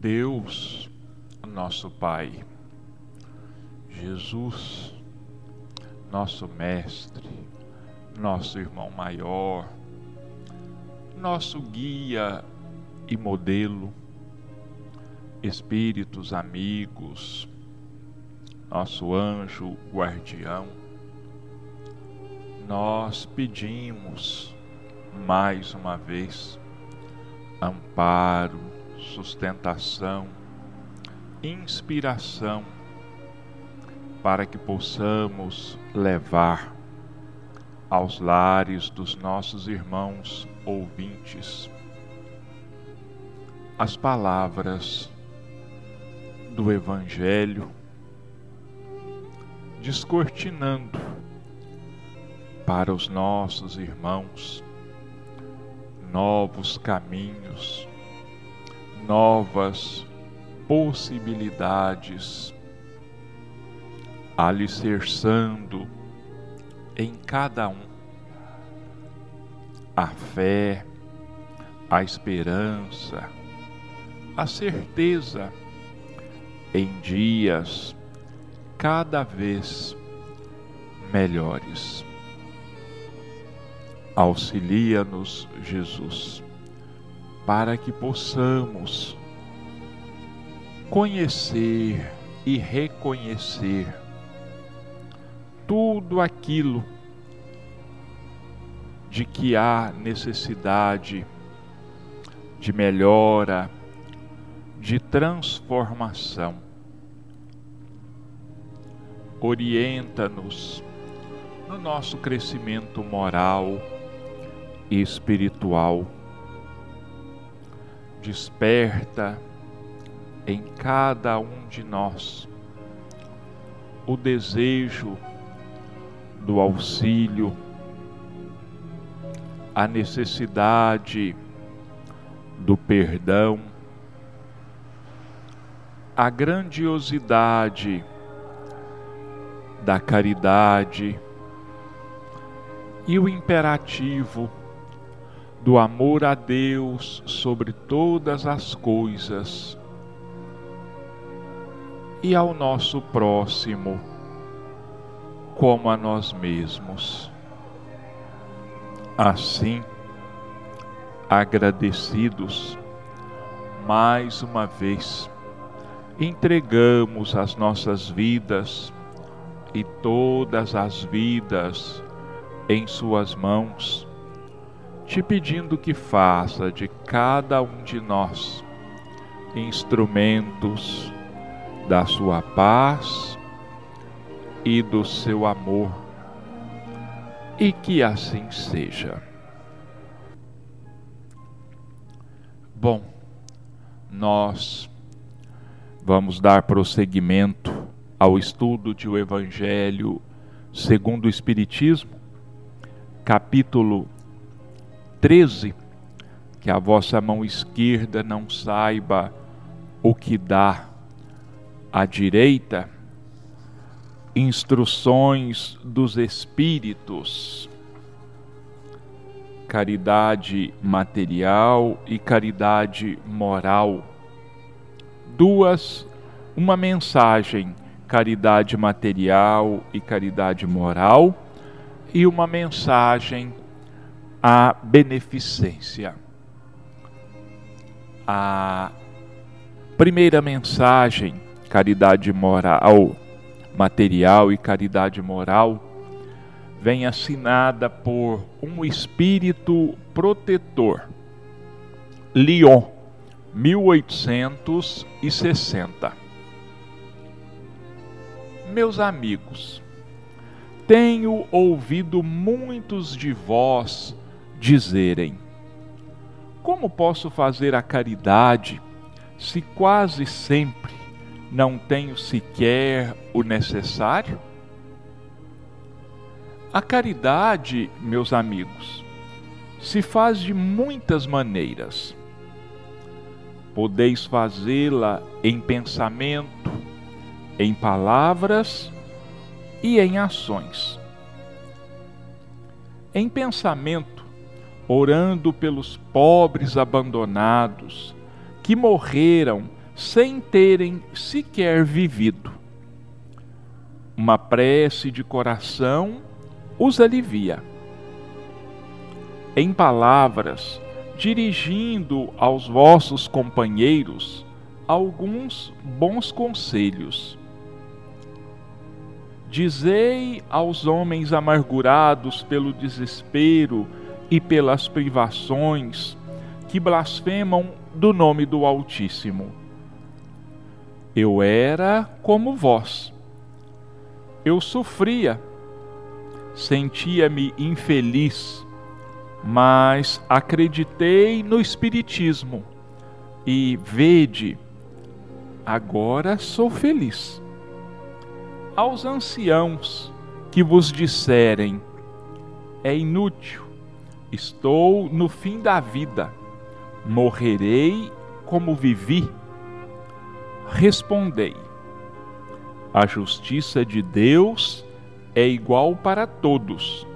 Deus, nosso Pai, Jesus, nosso Mestre, nosso irmão maior, nosso guia e modelo, espíritos amigos, nosso anjo guardião, nós pedimos mais uma vez amparo, sustentação, inspiração, para que possamos levar aos lares dos nossos irmãos ouvintes as palavras do Evangelho, descortinando para os nossos irmãos novos caminhos novas possibilidades, alicerçando em cada um a fé, a esperança, a certeza em dias cada vez melhores. Auxilia-nos, Jesus para que possamos conhecer e reconhecer tudo aquilo de que há necessidade de melhora, de transformação. Orienta-nos no nosso crescimento moral e espiritual desperta em cada um de nós o desejo do auxílio, a necessidade do perdão, a grandiosidade da caridade e o imperativo do amor a Deus sobre todas as coisas e ao nosso próximo como a nós mesmos. Assim, agradecidos, mais uma vez, entregamos as nossas vidas e todas as vidas em Suas mãos te pedindo que faça de cada um de nós instrumentos da sua paz e do seu amor, e que assim seja. Bom, nós vamos dar prosseguimento ao estudo de o Evangelho segundo o Espiritismo, capítulo 13, que a vossa mão esquerda não saiba o que dá à direita, instruções dos Espíritos, caridade material e caridade moral. Duas, uma mensagem, caridade material e caridade moral, e uma mensagem a beneficência. A primeira mensagem, caridade moral, material e caridade moral, vem assinada por um espírito protetor. Lyon, 1860. Meus amigos, tenho ouvido muitos de vós dizerem: Como posso fazer a caridade se quase sempre não tenho sequer o necessário? A caridade, meus amigos, se faz de muitas maneiras. Podeis fazê-la em pensamento, em palavras e em ações. Em pensamento, orando pelos pobres abandonados que morreram sem terem sequer vivido. Uma prece de coração os alivia. Em palavras, dirigindo aos vossos companheiros alguns bons conselhos. Dizei aos homens amargurados pelo desespero e pelas privações que blasfemam do nome do Altíssimo. Eu era como vós. Eu sofria, sentia-me infeliz mas acreditei no Espiritismo e vede, agora sou feliz. Aos anciãos que vos disserem, é inútil, estou no fim da vida, morrerei como vivi, respondei: a justiça de Deus é igual para todos.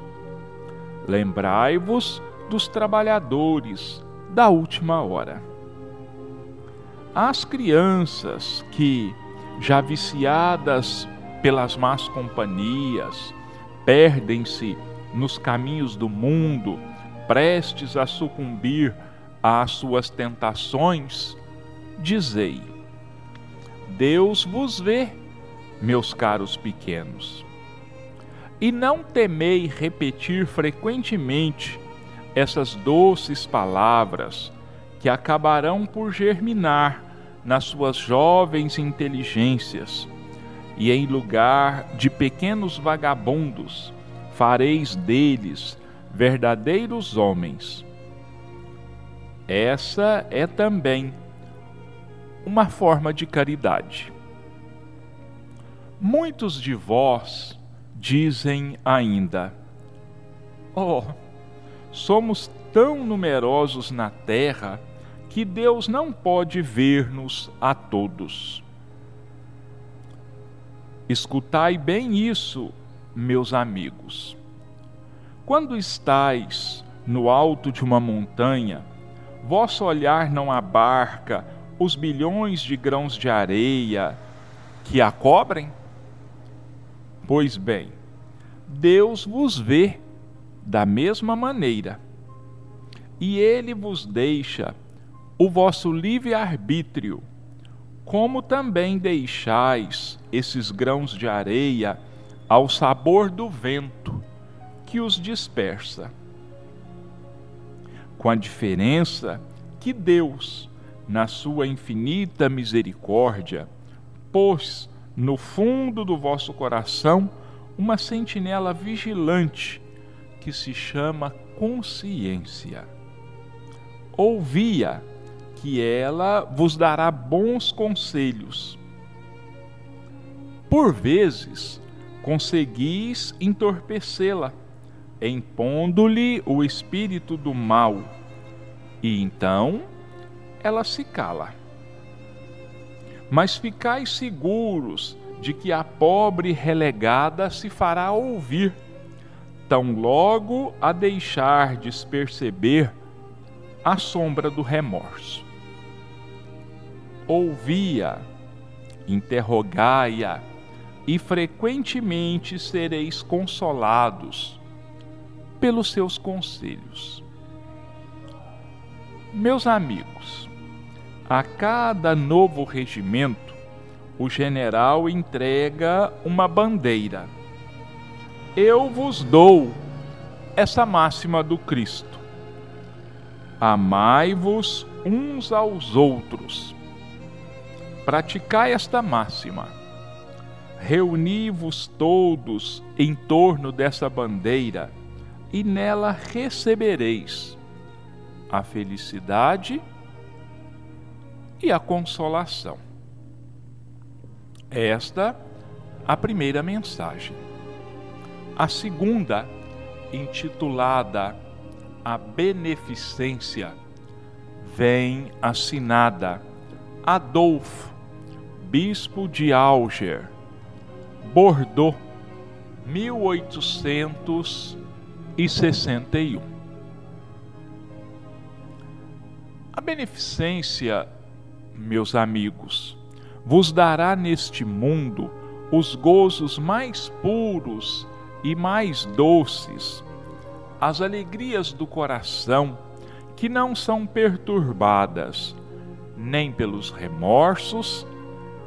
Lembrai-vos dos trabalhadores da última hora. As crianças que, já viciadas pelas más companhias, perdem-se nos caminhos do mundo, prestes a sucumbir às suas tentações, dizei: Deus vos vê, meus caros pequenos. E não temei repetir frequentemente essas doces palavras que acabarão por germinar nas suas jovens inteligências, e em lugar de pequenos vagabundos, fareis deles verdadeiros homens. Essa é também uma forma de caridade. Muitos de vós dizem ainda: Oh, somos tão numerosos na terra que Deus não pode ver-nos a todos. Escutai bem isso, meus amigos. Quando estais no alto de uma montanha, vosso olhar não abarca os bilhões de grãos de areia que a cobrem? Pois bem, Deus vos vê da mesma maneira, e Ele vos deixa o vosso livre-arbítrio, como também deixais esses grãos de areia ao sabor do vento que os dispersa. Com a diferença que Deus, na sua infinita misericórdia, pôs no fundo do vosso coração uma sentinela vigilante que se chama consciência. Ouvia que ela vos dará bons conselhos. Por vezes, conseguis entorpecê-la, impondo-lhe o espírito do mal, e então ela se cala. Mas ficai seguros de que a pobre relegada se fará ouvir, tão logo a deixardes perceber a sombra do remorso. Ouvia, interrogai-a, e frequentemente sereis consolados pelos seus conselhos. Meus amigos, a cada novo regimento, o general entrega uma bandeira. Eu vos dou essa máxima do Cristo: Amai-vos uns aos outros. Praticai esta máxima. Reuni-vos todos em torno dessa bandeira e nela recebereis a felicidade e a consolação. Esta a primeira mensagem. A segunda, intitulada A Beneficência, vem assinada Adolfo, bispo de Alger, Bordeaux, 1861. A beneficência meus amigos, vos dará neste mundo os gozos mais puros e mais doces, as alegrias do coração que não são perturbadas nem pelos remorsos,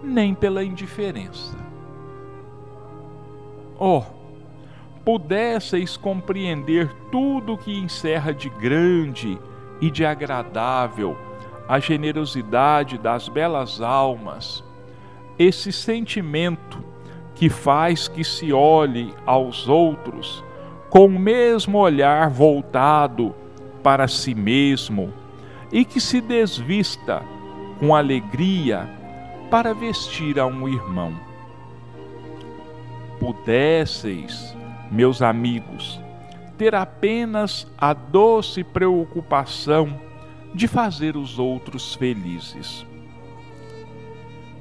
nem pela indiferença. Oh, pudesseis compreender tudo que encerra de grande e de agradável a generosidade das belas almas, esse sentimento que faz que se olhe aos outros com o mesmo olhar voltado para si mesmo e que se desvista com alegria para vestir a um irmão. Pudesseis, meus amigos, ter apenas a doce preocupação de fazer os outros felizes.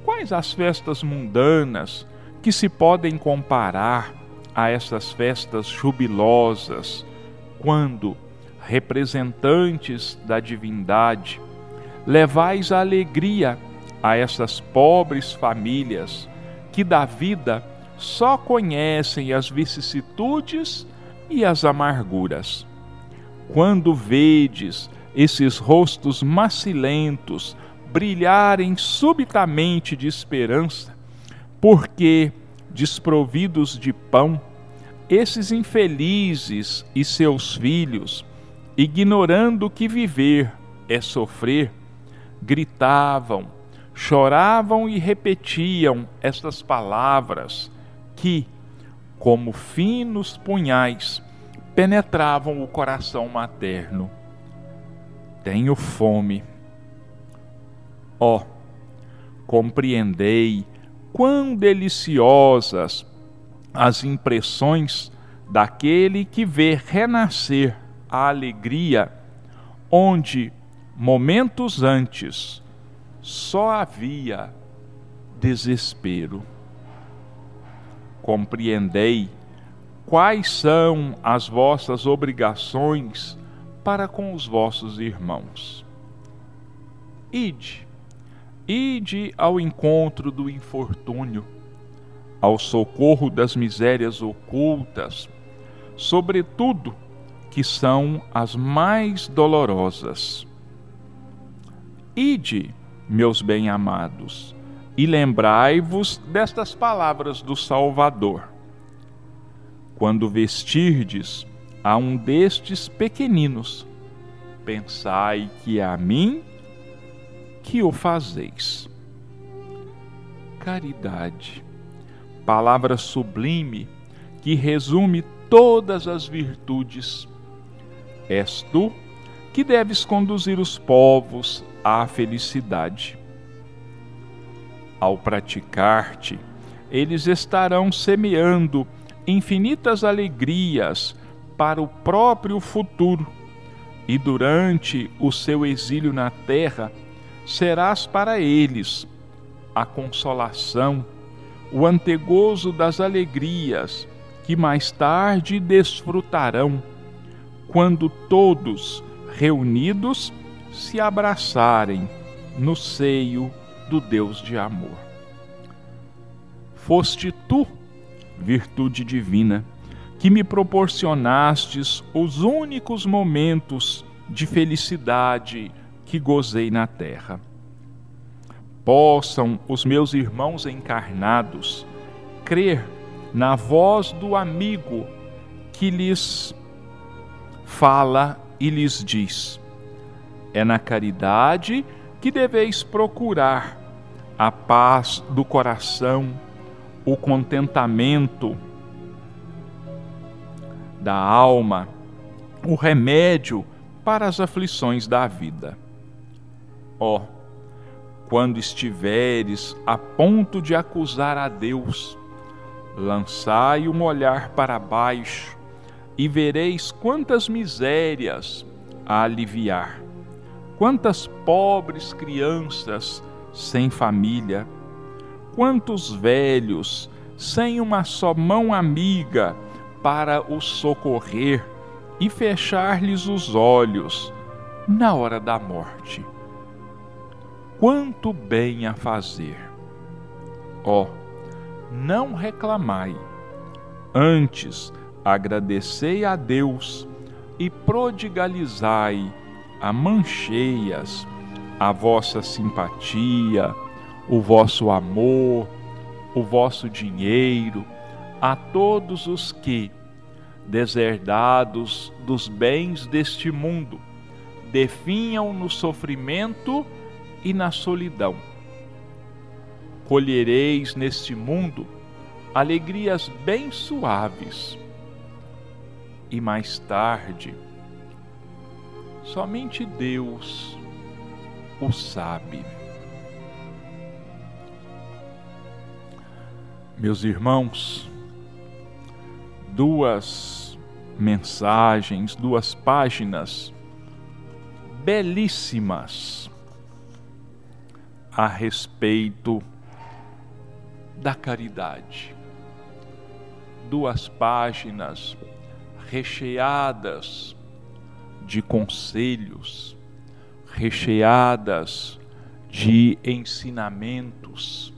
Quais as festas mundanas que se podem comparar a essas festas jubilosas, quando representantes da divindade levais a alegria a essas pobres famílias que da vida só conhecem as vicissitudes e as amarguras. Quando vedes esses rostos macilentos brilharem subitamente de esperança, porque, desprovidos de pão, esses infelizes e seus filhos, ignorando que viver é sofrer, gritavam, choravam e repetiam estas palavras que, como finos punhais, penetravam o coração materno. Tenho fome. Ó, oh, compreendei quão deliciosas as impressões daquele que vê renascer a alegria onde momentos antes só havia desespero. Compreendei quais são as vossas obrigações para com os vossos irmãos. Ide, ide ao encontro do infortúnio, ao socorro das misérias ocultas, sobretudo que são as mais dolorosas. Ide, meus bem-amados, e lembrai-vos destas palavras do Salvador. Quando vestirdes a um destes pequeninos, pensai que é a mim que o fazeis. Caridade, palavra sublime que resume todas as virtudes És tu que deves conduzir os povos à felicidade. Ao praticar-te, eles estarão semeando infinitas alegrias para o próprio futuro, e durante o seu exílio na terra, serás para eles a consolação, o antegozo das alegrias que mais tarde desfrutarão quando todos reunidos se abraçarem no seio do Deus de amor. Foste tu, virtude divina, que me proporcionastes os únicos momentos de felicidade que gozei na terra. Possam os meus irmãos encarnados crer na voz do amigo que lhes fala e lhes diz: É na caridade que deveis procurar a paz do coração, o contentamento da alma, o remédio para as aflições da vida. Ó, oh, quando estiveres a ponto de acusar a Deus, lançai um olhar para baixo e vereis quantas misérias a aliviar, quantas pobres crianças sem família, quantos velhos sem uma só mão amiga para os socorrer e fechar-lhes os olhos na hora da morte. quanto bem a fazer. Ó, oh, não reclamai, antes agradecei a Deus e prodigalizai mancheias a vossa simpatia, o vosso amor, o vosso dinheiro a todos os que, deserdados dos bens deste mundo, definham no sofrimento e na solidão. Colhereis neste mundo alegrias bem suaves. E mais tarde, somente Deus o sabe. Meus irmãos, duas mensagens, duas páginas belíssimas a respeito da caridade. Duas páginas recheadas de conselhos, recheadas de ensinamentos.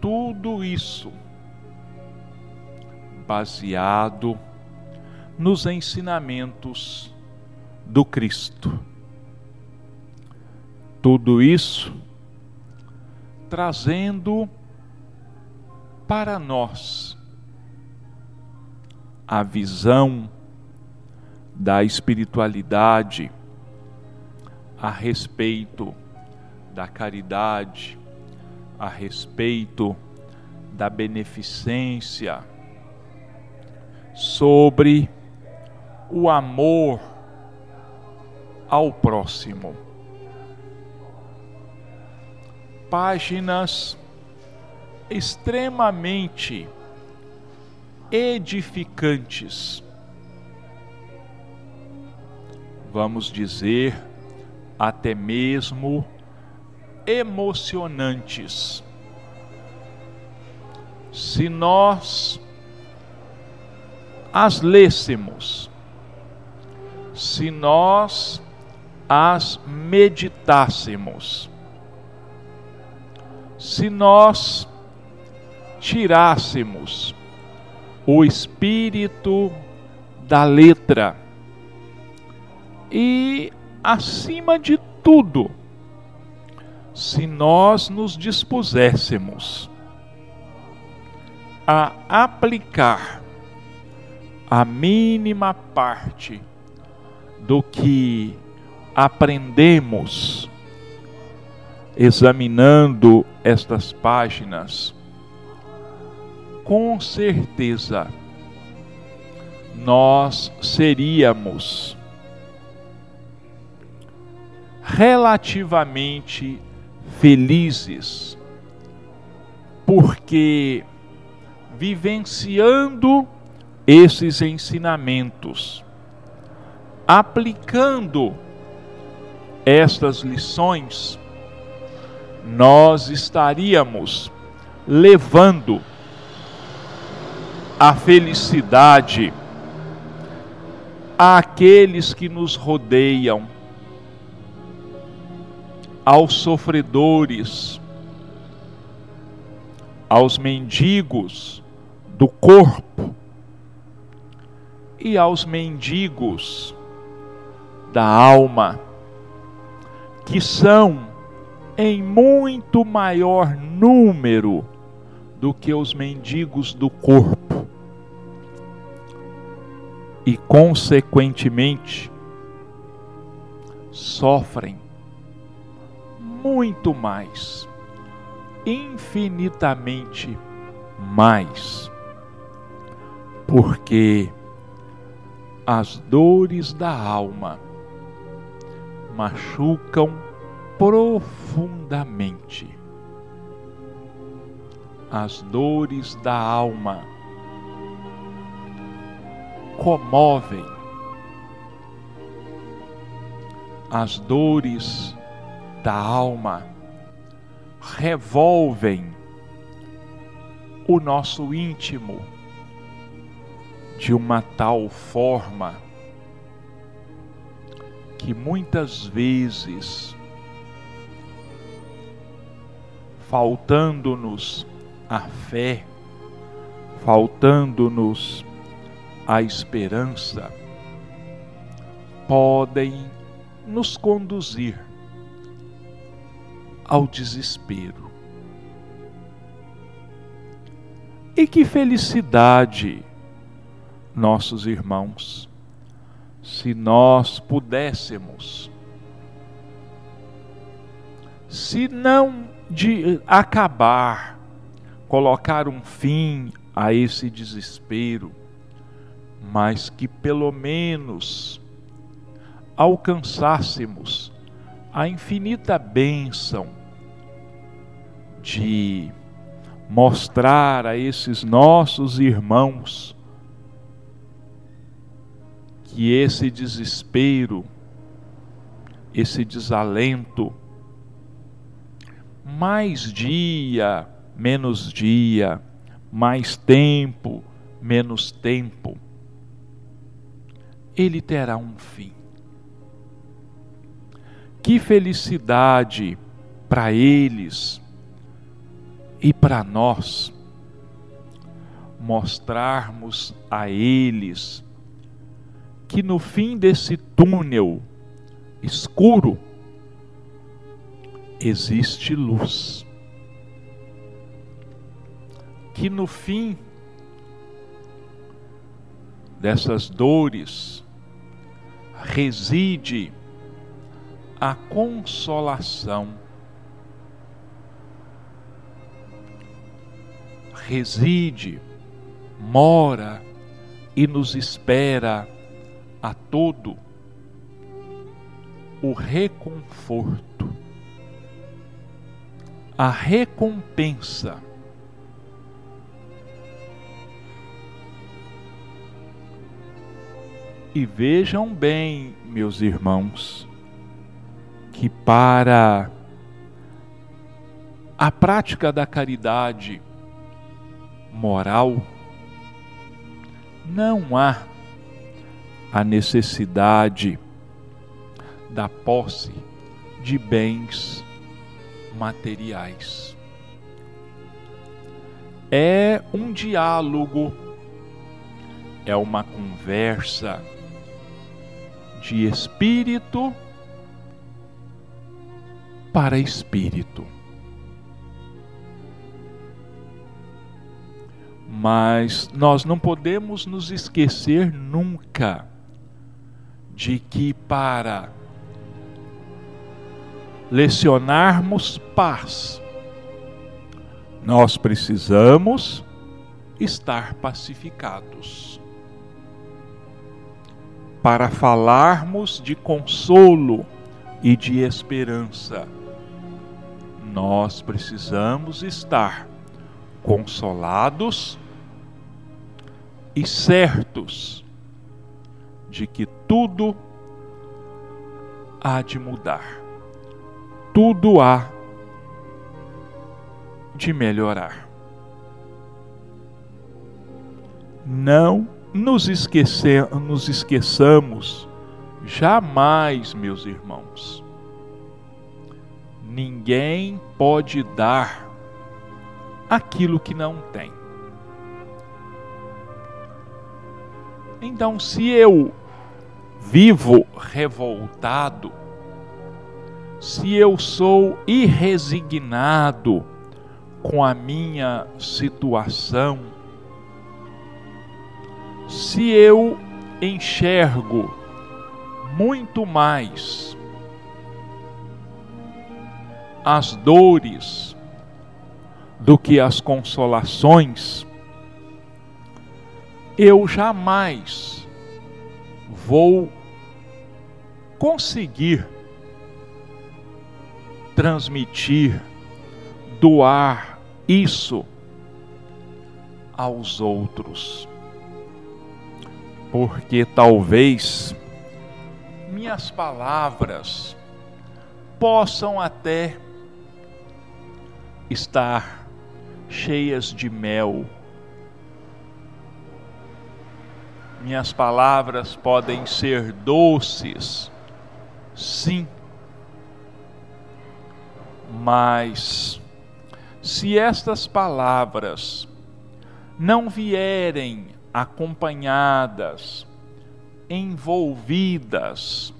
Tudo isso baseado nos ensinamentos do Cristo. Tudo isso trazendo para nós a visão da espiritualidade a respeito da caridade, a respeito da beneficência, sobre o amor ao próximo. Páginas extremamente edificantes vamos dizer, até mesmo emocionantes. Se nós as lêssemos, se nós as meditássemos, se nós tirássemos o espírito da letra, e, acima de tudo, se nós nos dispuséssemos a aplicar a mínima parte do que aprendemos examinando estas páginas, com certeza nós seríamos relativamente felizes, porque vivenciando esses ensinamentos, aplicando estas lições, nós estaríamos levando a felicidade àqueles que nos rodeiam aos sofredores, aos mendigos do corpo e aos mendigos da alma, que são em muito maior número do que os mendigos do corpo. E, consequentemente, sofrem muito mais, infinitamente mais, porque as dores da alma machucam profundamente. As dores da alma comovem. As dores da alma revolvem o nosso íntimo de uma tal forma que muitas vezes faltando-nos a fé, faltando-nos a esperança, podem nos conduzir ao desespero. E que felicidade, nossos irmãos, se nós pudéssemos, se não de acabar, colocar um fim a esse desespero, mas que pelo menos alcançássemos a infinita bênção de mostrar a esses nossos irmãos que esse desespero, esse desalento, mais dia, menos dia, mais tempo, menos tempo, ele terá um fim. Que felicidade para eles e para nós mostrarmos a eles que no fim desse túnel escuro existe luz. Que no fim dessas dores reside a consolação. Reside, mora e nos espera a todo o reconforto, a recompensa. E vejam bem, meus irmãos, que para a prática da caridade moral não há a necessidade da posse de bens materiais. É um diálogo, é uma conversa de espírito para espírito. Mas nós não podemos nos esquecer nunca de que para lecionarmos paz, nós precisamos estar pacificados. Para falarmos de consolo e de esperança, nós precisamos estar consolados e certos de que tudo há de mudar, tudo há de melhorar. Não nos, esquecer, nos esqueçamos jamais, meus irmãos, ninguém pode dar aquilo que não tem. Então, se eu vivo revoltado, se eu sou irresignado com a minha situação, se eu enxergo muito mais as dores do que as consolações, eu jamais vou conseguir transmitir, doar isso aos outros. Porque talvez minhas palavras possam até estar cheias de mel. Minhas palavras podem ser doces, sim, mas se estas palavras não vierem acompanhadas, envolvidas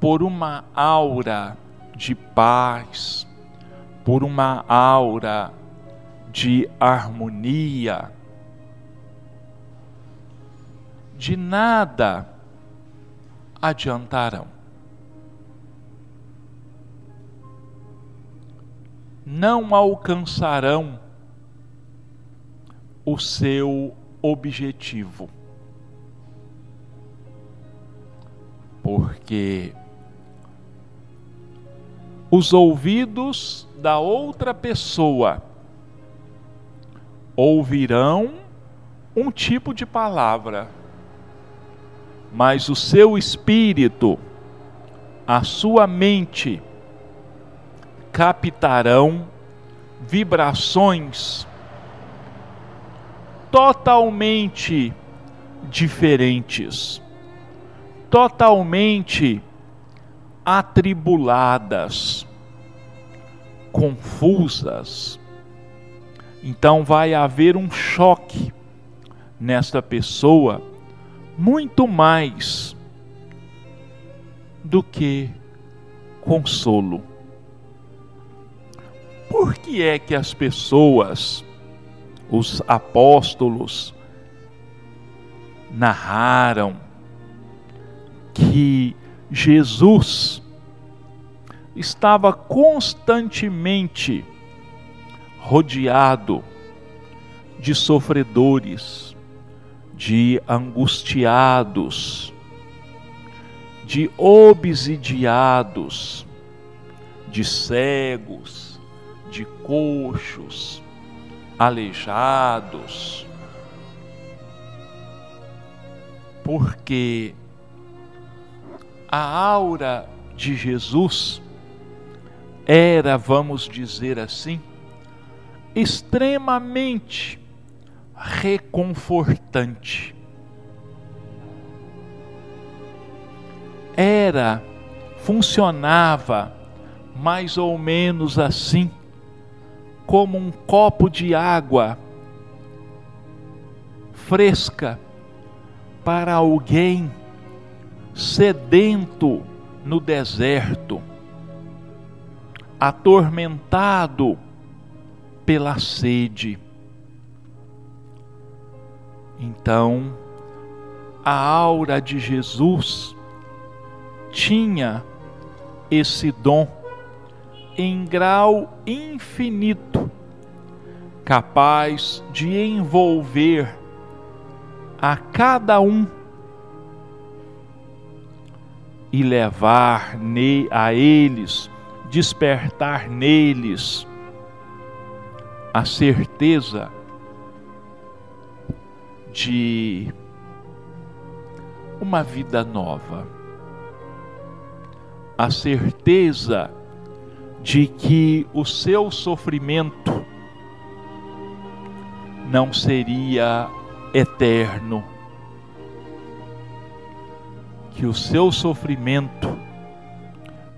por uma aura de paz, por uma aura de harmonia, de nada adiantarão. Não alcançarão o seu objetivo. Porque os ouvidos da outra pessoa ouvirão um tipo de palavra, mas o seu espírito, a sua mente, captarão vibrações totalmente diferentes, totalmente atribuladas, confusas. Então vai haver um choque nesta pessoa muito mais do que consolo. Por que é que as pessoas os apóstolos narraram que Jesus estava constantemente rodeado de sofredores, de angustiados, de obsidiados, de cegos, de coxos, aleijados, porque a aura de Jesus era, vamos dizer assim, extremamente reconfortante. Era, funcionava mais ou menos assim como um copo de água fresca para alguém sedento no deserto, atormentado pela sede. Então, a aura de Jesus tinha esse dom em grau infinito, capaz de envolver a cada um e levar a eles, despertar neles a certeza de uma vida nova, a certeza de que o seu sofrimento não seria eterno, que o seu sofrimento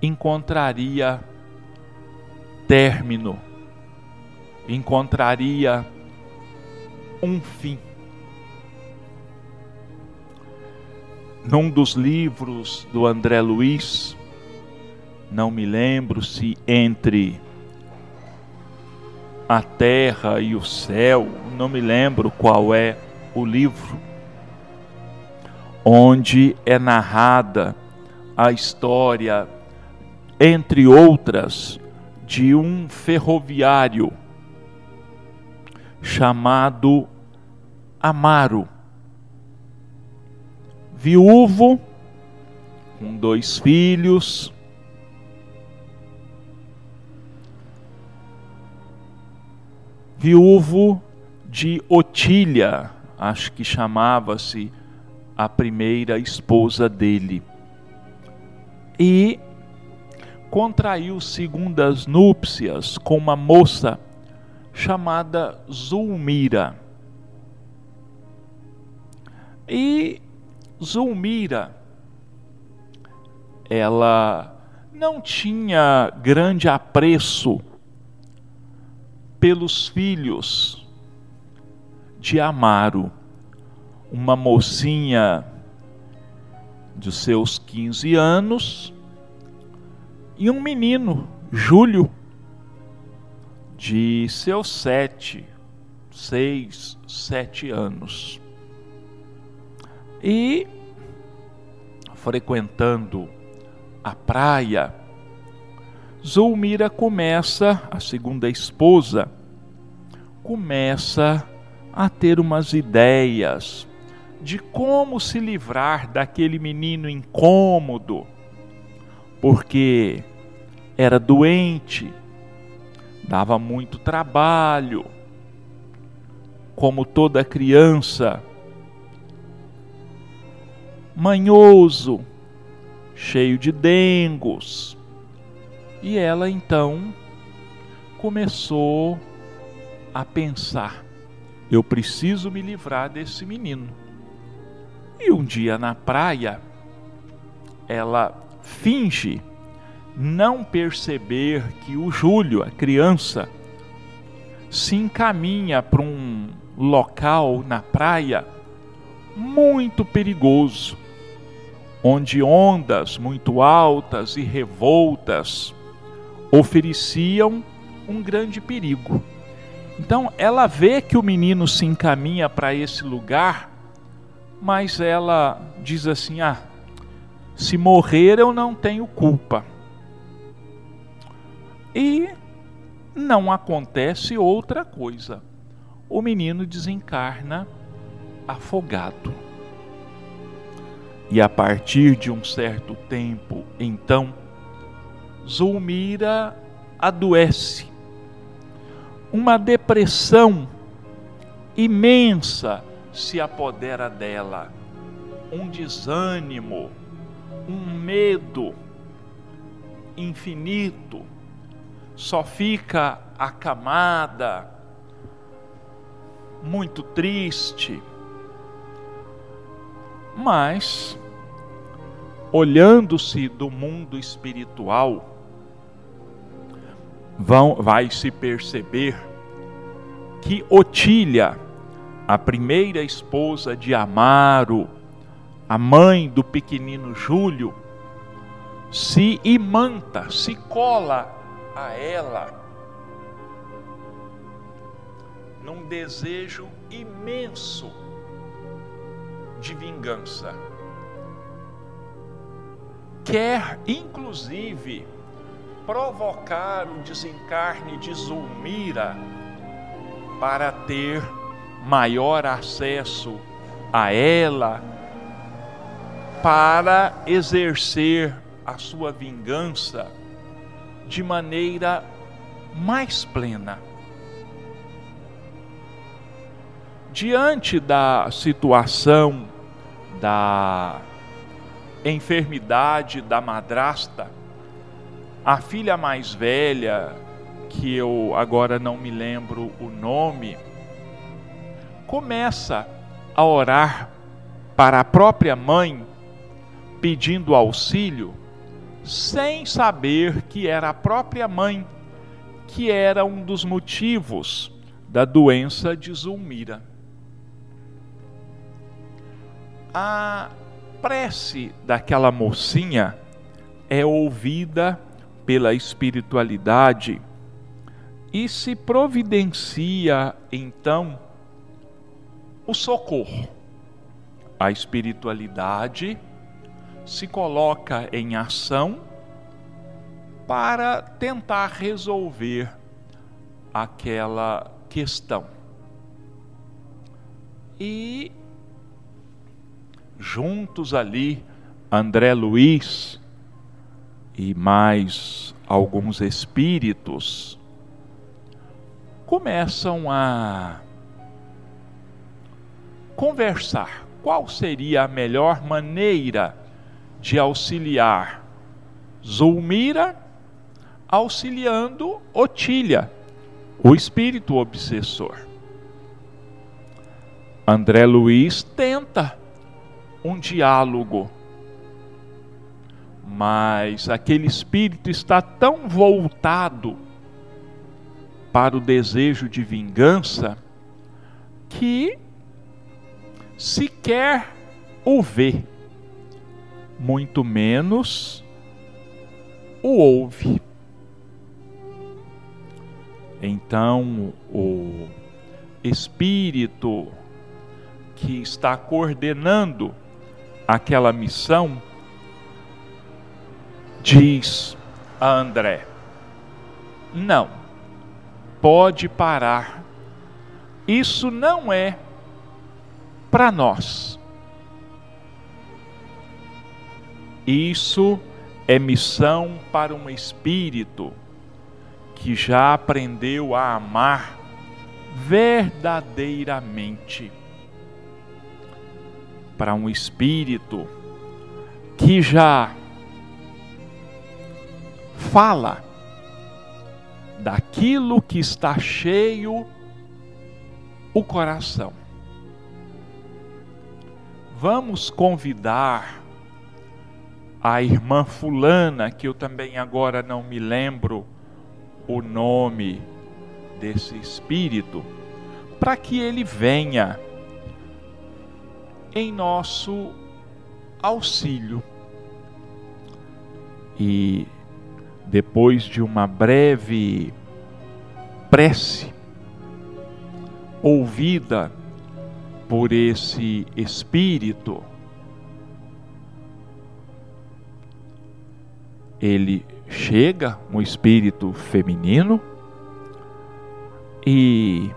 encontraria término, encontraria um fim. Num dos livros do André Luiz, não me lembro se entre a terra e o céu, não me lembro qual é o livro, onde é narrada a história, entre outras, de um ferroviário chamado Amaro, viúvo, com dois filhos, viúvo de Otília, acho que chamava-se a primeira esposa dele. E contraiu segundas núpcias com uma moça chamada Zulmira. E Zulmira, ela não tinha grande apreço pelos filhos de Amaro, uma mocinha de seus 15 anos e um menino, Júlio, de seus sete, seis, sete anos. E frequentando a praia, Zulmira começa, a segunda esposa, começa a ter umas ideias de como se livrar daquele menino incômodo, porque era doente, dava muito trabalho, como toda criança, manhoso, cheio de dengos. E ela então começou a pensar: eu preciso me livrar desse menino. E um dia na praia, ela finge não perceber que o Júlio, a criança, se encaminha para um local na praia muito perigoso, onde ondas muito altas e revoltas ofereciam um grande perigo. Então ela vê que o menino se encaminha para esse lugar, mas ela diz assim: Ah, se morrer eu não tenho culpa. E não acontece outra coisa. O menino desencarna afogado. E a partir de um certo tempo, então, Zulmira adoece. Uma depressão imensa se apodera dela, um desânimo, um medo infinito. Só fica acamada, muito triste. Mas olhando-se do mundo espiritual, vão, vai se perceber que Otília, a primeira esposa de Amaro, a mãe do pequenino Júlio, se imanta, se cola a ela num desejo imenso de vingança quer inclusive provocar o desencarne de Zulmira para ter maior acesso a ela, para exercer a sua vingança de maneira mais plena. Diante da situação da enfermidade da madrasta, a filha mais velha, que eu agora não me lembro o nome, começa a orar para a própria mãe, pedindo auxílio, sem saber que era a própria mãe que era um dos motivos da doença de Zulmira. A prece daquela mocinha é ouvida pela espiritualidade e se providencia então o socorro. A espiritualidade se coloca em ação para tentar resolver aquela questão. E juntos ali, André Luiz e mais alguns espíritos começam a conversar qual seria a melhor maneira de auxiliar Zulmira, auxiliando Otília, o espírito obsessor. André Luiz tenta um diálogo. Mas aquele espírito está tão voltado para o desejo de vingança que sequer o vê, muito menos o ouve. Então, o espírito que está coordenando aquela missão diz a André: Não, pode parar. Isso não é para nós. Isso é missão para um espírito que já aprendeu a amar verdadeiramente. Para um espírito que já fala daquilo que está cheio o coração. Vamos convidar a irmã Fulana, que eu também agora não me lembro o nome desse espírito, para que ele venha em nosso auxílio. E depois de uma breve prece ouvida por esse espírito, ele chega, um espírito feminino, e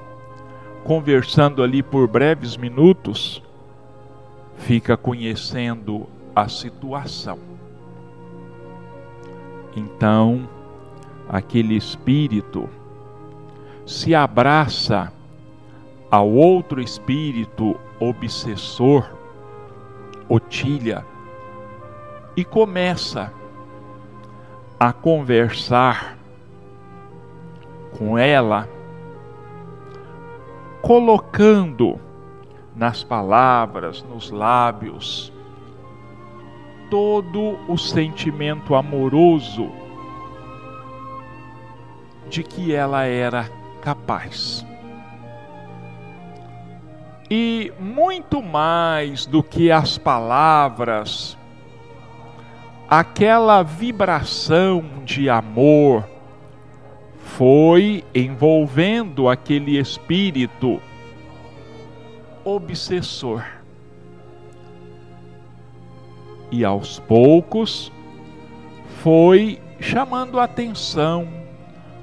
conversando ali por breves minutos, fica conhecendo a situação. Então, aquele espírito se abraça ao outro espírito obsessor, Otília, e começa a conversar com ela, colocando nas palavras, nos lábios, todo o sentimento amoroso de que ela era capaz. E muito mais do que as palavras, aquela vibração de amor foi envolvendo aquele espírito obsessor. E aos poucos foi chamando a atenção,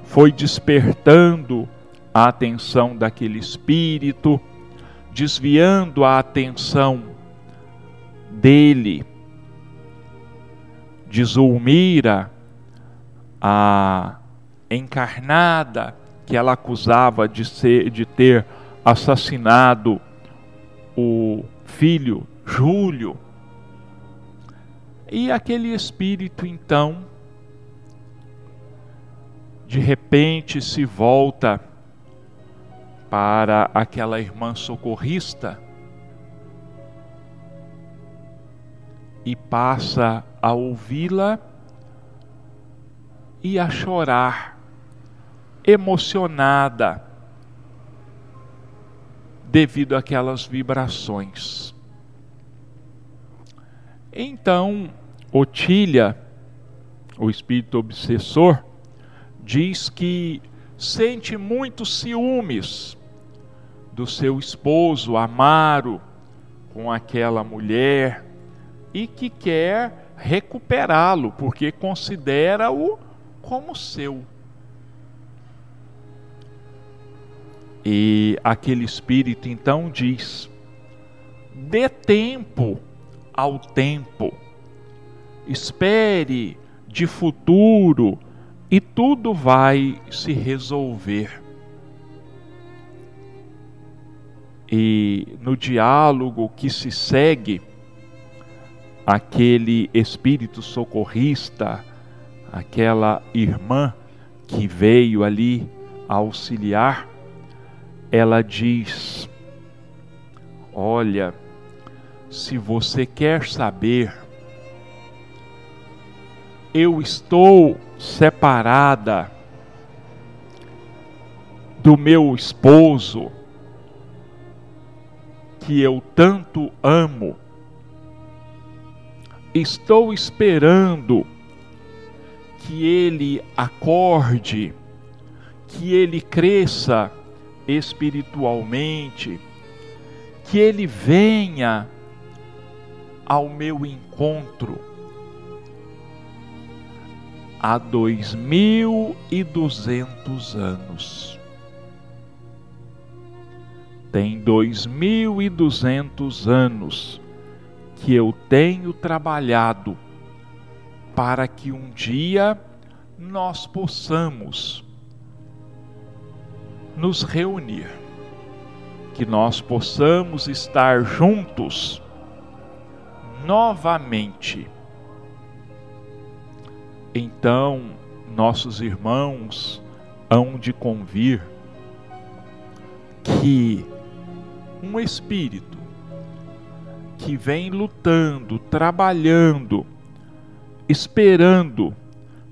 foi despertando a atenção daquele espírito, desviando a atenção dele de Zulmira, a encarnada que ela acusava de ser de ter assassinado o filho Júlio. E aquele espírito então de repente se volta para aquela irmã socorrista e passa a ouvi-la e a chorar, emocionada, devido àquelas vibrações. Então, Otília, o espírito obsessor, diz que sente muitos ciúmes do seu esposo Amaro com aquela mulher e que quer recuperá-lo, porque considera-o como seu. E aquele espírito então diz: dê tempo ao tempo, espere de futuro e tudo vai se resolver. E no diálogo que se segue, aquele espírito socorrista, aquela irmã que veio ali auxiliar, ela diz: Olha, se você quer saber, eu estou separada do meu esposo, que eu tanto amo. Estou esperando que ele acorde, que ele cresça espiritualmente, que ele venha ao meu encontro há dois mil e duzentos anos. Tem dois mil e duzentos anos que eu tenho trabalhado para que um dia nós possamos nos reunir, que nós possamos estar juntos novamente. Então, nossos irmãos hão de convir que um espírito que vem lutando, trabalhando, esperando,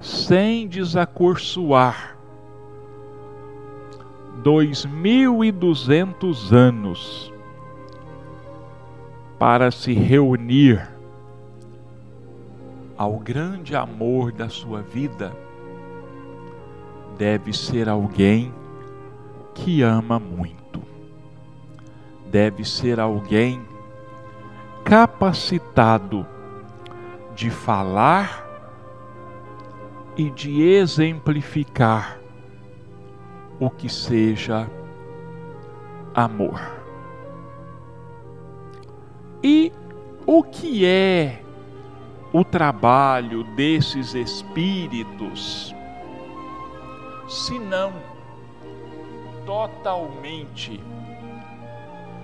sem desacorçoar, dois mil e duzentos anos para se reunir ao grande amor da sua vida, deve ser alguém que ama muito. Deve ser alguém capacitado de falar e de exemplificar o que seja amor. E o que é o trabalho desses espíritos, se não totalmente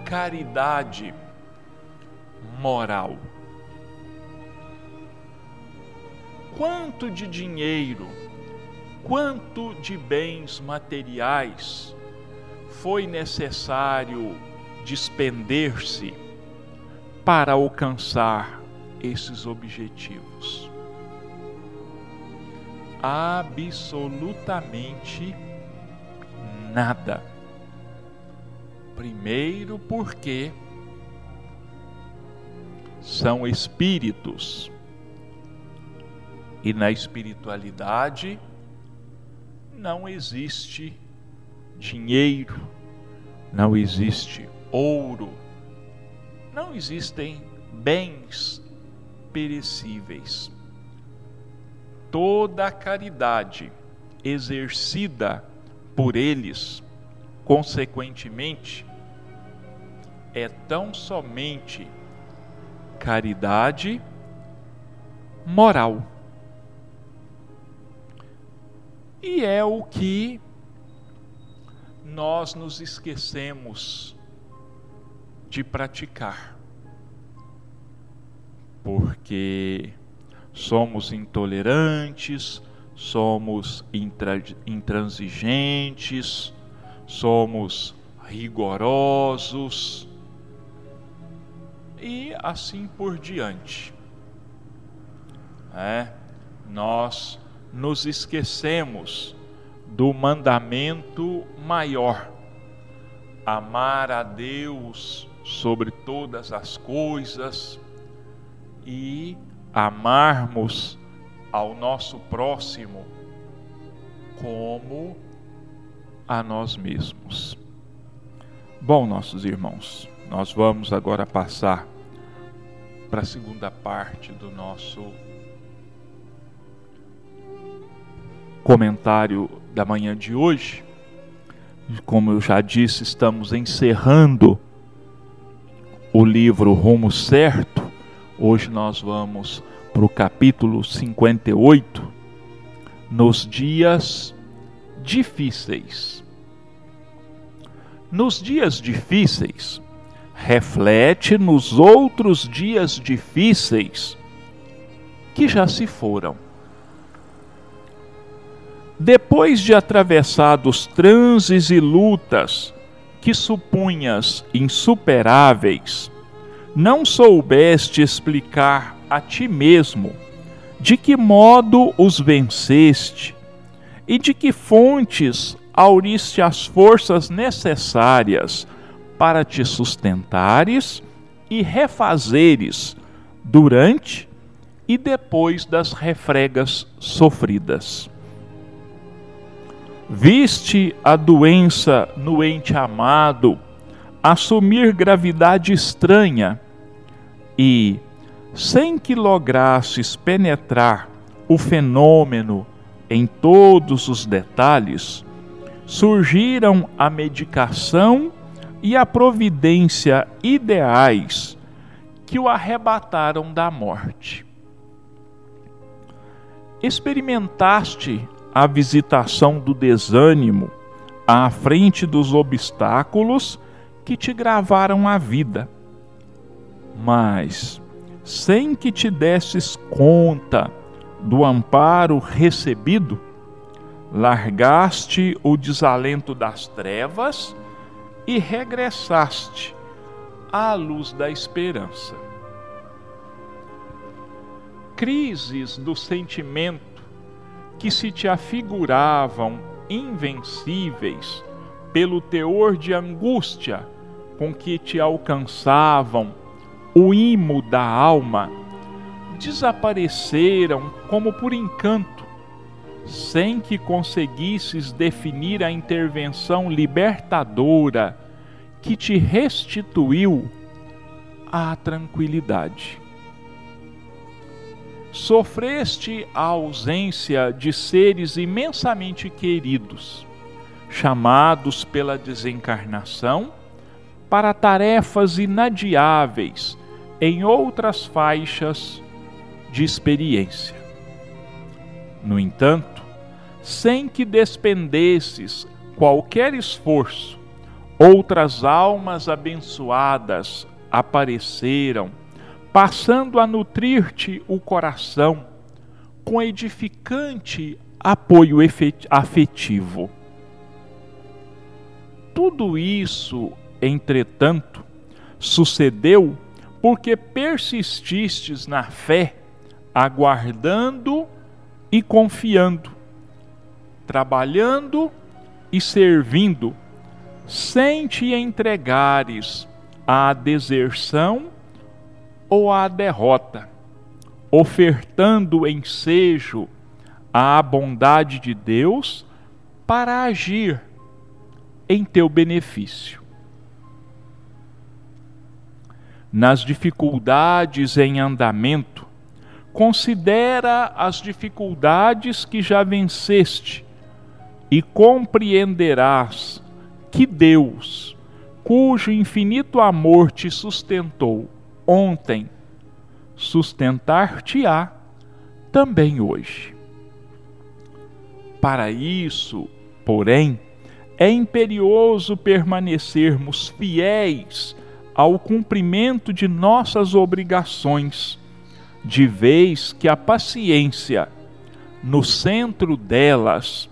caridade moral? Quanto de dinheiro quanto de bens materiais foi necessário despender-se para alcançar esses objetivos? Absolutamente nada. Primeiro, porque são espíritos. E na espiritualidade, não existe dinheiro, não existe ouro, não existem bens perecíveis. Toda caridade exercida por eles, consequentemente, é tão somente caridade moral e é o que nós nos esquecemos de praticar. Porque somos intolerantes, somos intransigentes, somos rigorosos e assim por diante. É, nós nos esquecemos do mandamento maior: amar a Deus sobre todas as coisas e amarmos ao nosso próximo como a nós mesmos. Bom, nossos irmãos, nós vamos agora passar para a segunda parte do nosso comentário da manhã de hoje. Como eu já disse, estamos encerrando o livro Rumo Certo. Hoje nós vamos para o capítulo 58, nos dias difíceis. Nos dias difíceis, reflete nos outros dias difíceis que já se foram depois de atravessados transes e lutas que supunhas insuperáveis, não soubeste explicar a ti mesmo de que modo os venceste e de que fontes auriste as forças necessárias para te sustentares e refazeres durante e depois das refregas sofridas. Viste a doença no ente amado assumir gravidade estranha e, sem que lograsses penetrar o fenômeno em todos os detalhes, surgiram a medicação e a providência ideais que o arrebataram da morte. Experimentaste a visitação do desânimo à frente dos obstáculos que te gravaram a vida, mas sem que te desses conta do amparo recebido, largaste o desalento das trevas e regressaste à luz da esperança. Crises do sentimento que se te afiguravam invencíveis pelo teor de angústia com que te alcançavam o imo da alma, desapareceram como por encanto sem que conseguisses definir a intervenção libertadora que te restituiu a tranquilidade. Sofreste a ausência de seres imensamente queridos, chamados pela desencarnação para tarefas inadiáveis em outras faixas de experiência. No entanto, sem que despendesses qualquer esforço, outras almas abençoadas apareceram, passando a nutrir-te o coração com edificante apoio afetivo. Tudo isso, entretanto, sucedeu porque persististes na fé, aguardando e confiando trabalhando e servindo, sem te entregares à deserção ou à derrota, ofertando ensejo à bondade de Deus para agir em teu benefício. Nas dificuldades em andamento, considera as dificuldades que já venceste e compreenderás que Deus, cujo infinito amor te sustentou ontem, sustentar-te-á também hoje. Para isso, porém, é imperioso permanecermos fiéis ao cumprimento de nossas obrigações, de vez que a paciência, no centro delas,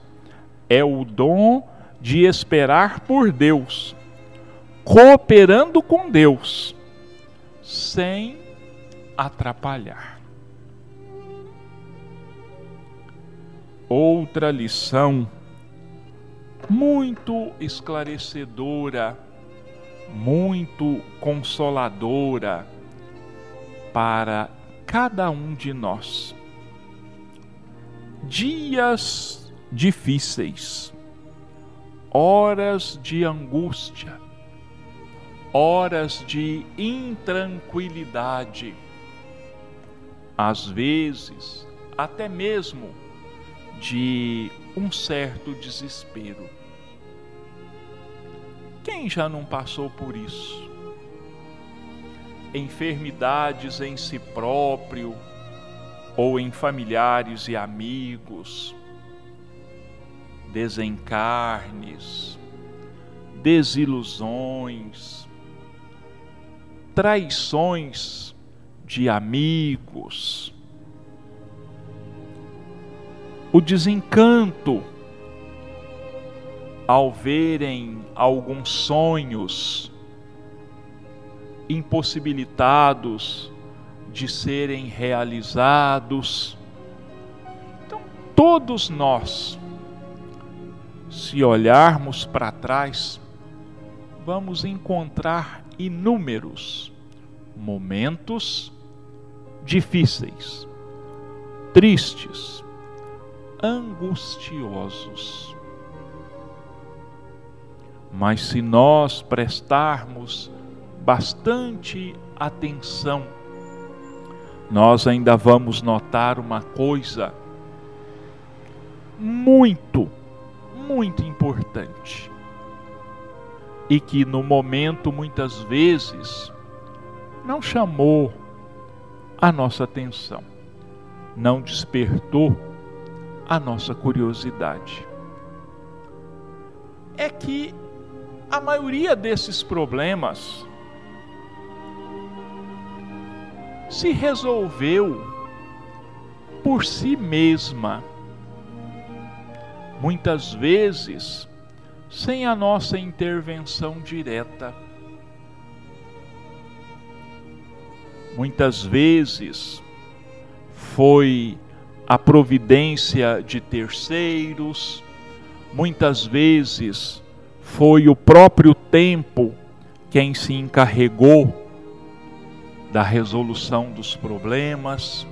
é o dom de esperar por Deus, cooperando com Deus, sem atrapalhar. Outra lição muito esclarecedora, muito consoladora para cada um de nós. Dias difíceis, horas de angústia, horas de intranquilidade, às vezes até mesmo de um certo desespero. Quem já não passou por isso? Enfermidades em si próprio ou em familiares e amigos, desencarnes, desilusões, traições de amigos, o desencanto ao verem alguns sonhos impossibilitados de serem realizados. Então, todos nós se olharmos para trás, vamos encontrar inúmeros momentos difíceis, tristes, angustiosos. Mas se nós prestarmos bastante atenção, nós ainda vamos notar uma coisa muito, muito importante e que no momento muitas vezes não chamou a nossa atenção, não despertou a nossa curiosidade. É que a maioria desses problemas se resolveu por si mesma. Muitas vezes sem a nossa intervenção direta. Muitas vezes foi a providência de terceiros, muitas vezes foi o próprio tempo quem se encarregou da resolução dos problemas.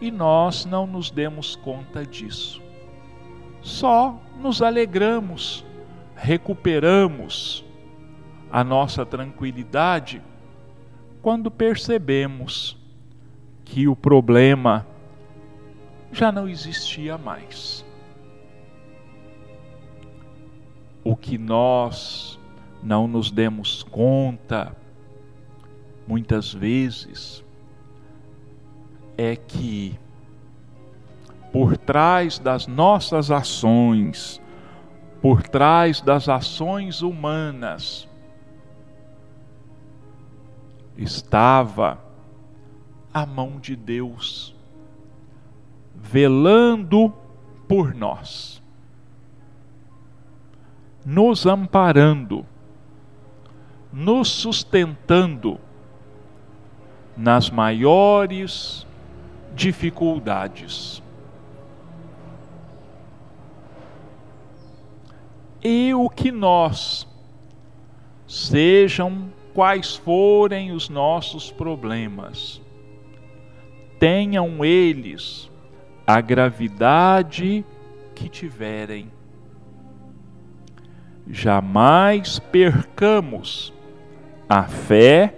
E nós não nos demos conta disso. Só nos alegramos, recuperamos a nossa tranquilidade quando percebemos que o problema já não existia mais. O que nós não nos demos conta, muitas vezes, é que por trás das nossas ações, por trás das ações humanas, estava a mão de Deus velando por nós, nos amparando, nos sustentando nas maiores dificuldades. E o que nós, sejam quais forem os nossos problemas, tenham eles a gravidade que tiverem. Jamais percamos a fé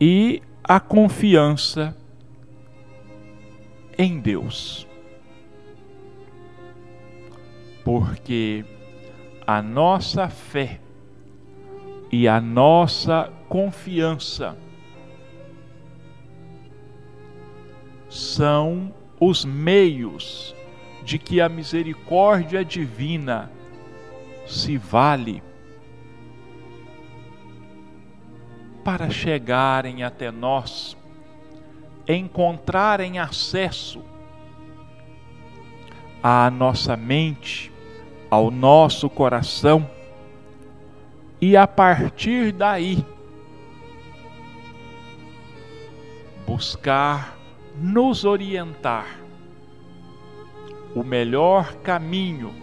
e a confiança em Deus. Porque a nossa fé e a nossa confiança são os meios de que a misericórdia divina se vale para chegarem até nós, encontrarem acesso à nossa mente, ao nosso coração. E a partir daí buscar nos orientar o melhor caminho,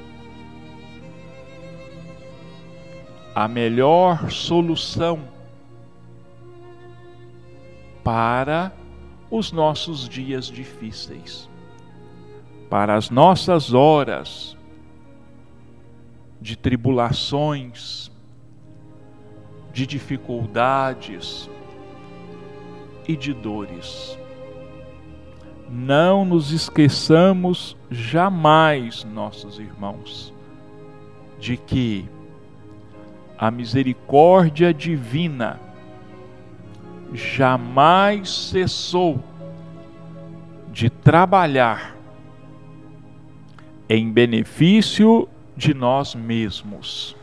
a melhor solução para os nossos dias difíceis, para as nossas horas de tribulações, de dificuldades e de dores. Não nos esqueçamos jamais, nossos irmãos, de que a misericórdia divina jamais cessou de trabalhar em benefício de nós mesmos.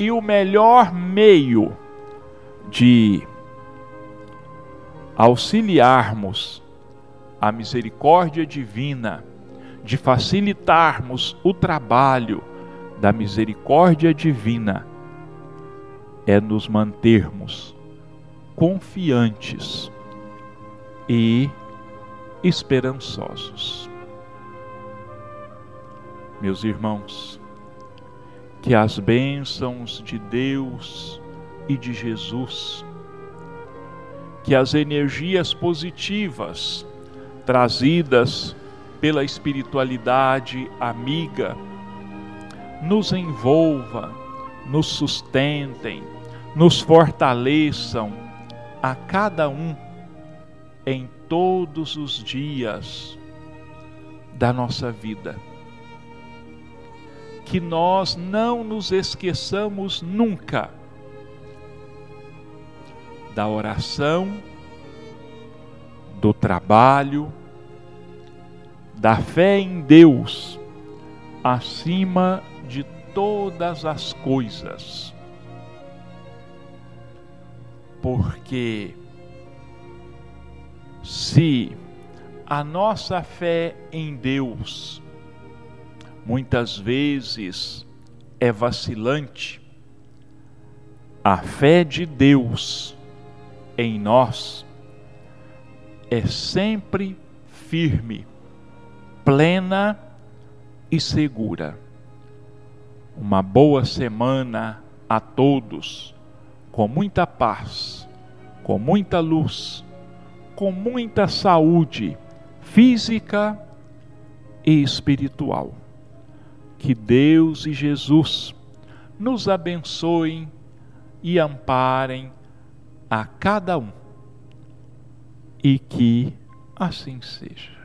E o melhor meio de auxiliarmos a misericórdia divina, de facilitarmos o trabalho da misericórdia divina, é nos mantermos confiantes e esperançosos. Meus irmãos, que as bênçãos de Deus e de Jesus, que as energias positivas trazidas pela espiritualidade amiga nos envolva, nos sustentem, nos fortaleçam a cada um em todos os dias da nossa vida. Que nós não nos esqueçamos nunca da oração, do trabalho, da fé em Deus acima de todas as coisas. Porque se a nossa fé em Deus muitas vezes é vacilante, a fé de Deus em nós é sempre firme, plena e segura. Uma boa semana a todos, com muita paz, com muita luz, com muita saúde física e espiritual. Que Deus e Jesus nos abençoem e amparem a cada um e que assim seja.